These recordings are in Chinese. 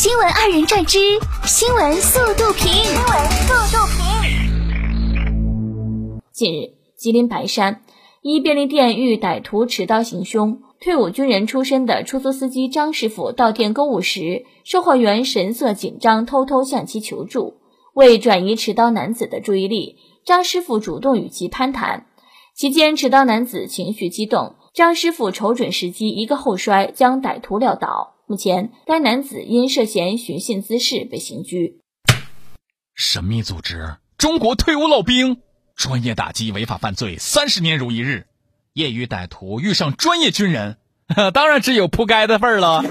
新闻二人转之新闻速度评。新闻速度评。近日，吉林白山一便利店遇歹徒持刀行凶，退伍军人出身的出租司机张师傅到店购物时，售货员神色紧张，偷偷向其求助。为转移持刀男子的注意力，张师傅主动与其攀谈。期间，持刀男子情绪激动，张师傅瞅准时机，一个后摔将歹徒撂倒。目前，该男子因涉嫌寻衅滋事被刑拘。神秘组织，中国退伍老兵，专业打击违法犯罪，三十年如一日。业余歹徒遇上专业军人，当然只有扑街的份儿了。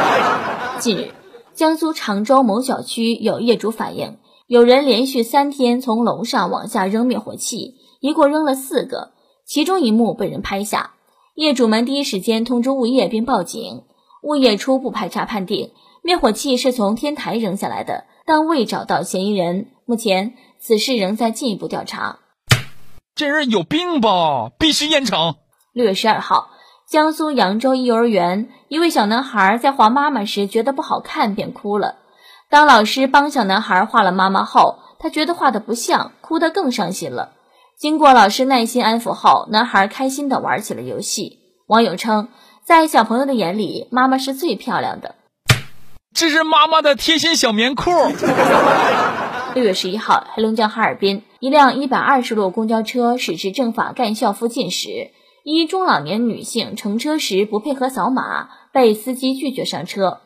近日，江苏常州某小区有业主反映，有人连续三天从楼上往下扔灭火器，一共扔了四个，其中一幕被人拍下。业主们第一时间通知物业并报警。物业初步排查判定，灭火器是从天台扔下来的，但未找到嫌疑人。目前此事仍在进一步调查。这人有病吧？必须严惩。六月十二号，江苏扬州一幼儿园，一位小男孩在画妈妈时觉得不好看，便哭了。当老师帮小男孩画了妈妈后，他觉得画的不像，哭得更伤心了。经过老师耐心安抚后，男孩开心地玩起了游戏。网友称。在小朋友的眼里，妈妈是最漂亮的。这是妈妈的贴心小棉裤。六月十一号，黑龙江哈尔滨一辆一百二十路公交车驶至政法干校附近时，一中老年女性乘车时不配合扫码，被司机拒绝上车。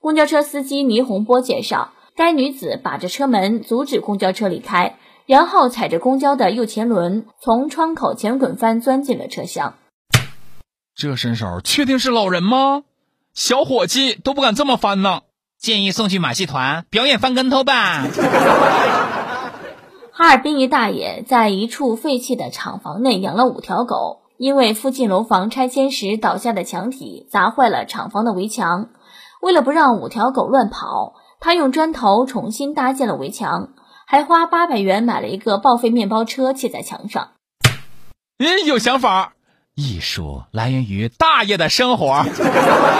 公交车司机倪洪波介绍，该女子把着车门阻止公交车离开，然后踩着公交的右前轮，从窗口前滚翻钻进了车厢。这身手确定是老人吗？小伙计都不敢这么翻呢。建议送去马戏团表演翻跟头吧。哈尔滨一大爷在一处废弃的厂房内养了五条狗，因为附近楼房拆迁时倒下的墙体砸坏了厂房的围墙。为了不让五条狗乱跑，他用砖头重新搭建了围墙，还花八百元买了一个报废面包车砌在墙上。咦，有想法。艺术来源于大爷的生活。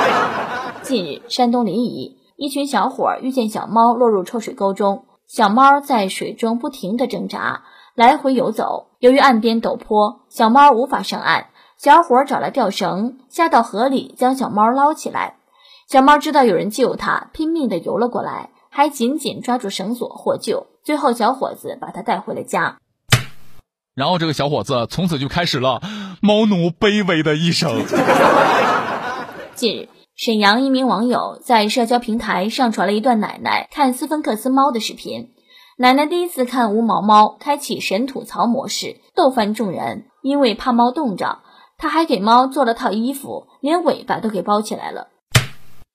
近日，山东临沂一群小伙遇见小猫落入臭水沟中，小猫在水中不停地挣扎，来回游走。由于岸边陡坡，小猫无法上岸。小伙找来吊绳，下到河里将小猫捞起来。小猫知道有人救它，拼命地游了过来，还紧紧抓住绳索获救。最后，小伙子把它带回了家。然后这个小伙子从此就开始了猫奴卑微的一生。近日，沈阳一名网友在社交平台上传了一段奶奶看斯芬克斯猫的视频。奶奶第一次看无毛猫，开启神吐槽模式，逗翻众人。因为怕猫冻着，他还给猫做了套衣服，连尾巴都给包起来了。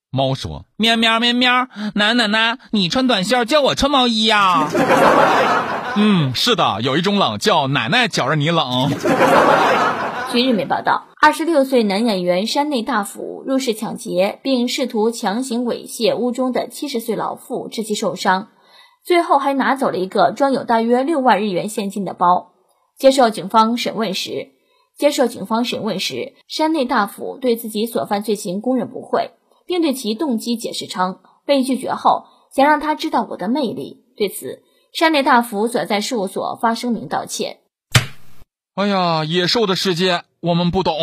猫说：“喵喵喵喵，奶奶奶，你穿短袖，叫我穿毛衣呀。” 嗯，是的，有一种冷叫奶奶觉着你冷。据日媒报道，二十六岁男演员山内大辅入室抢劫，并试图强行猥亵屋中的七十岁老妇，致其受伤，最后还拿走了一个装有大约六万日元现金的包。接受警方审问时，接受警方审问时，山内大辅对自己所犯罪行供认不讳，并对其动机解释称，被拒绝后想让他知道我的魅力。对此。山内大福所在事务所发声明道歉。哎呀，野兽的世界我们不懂。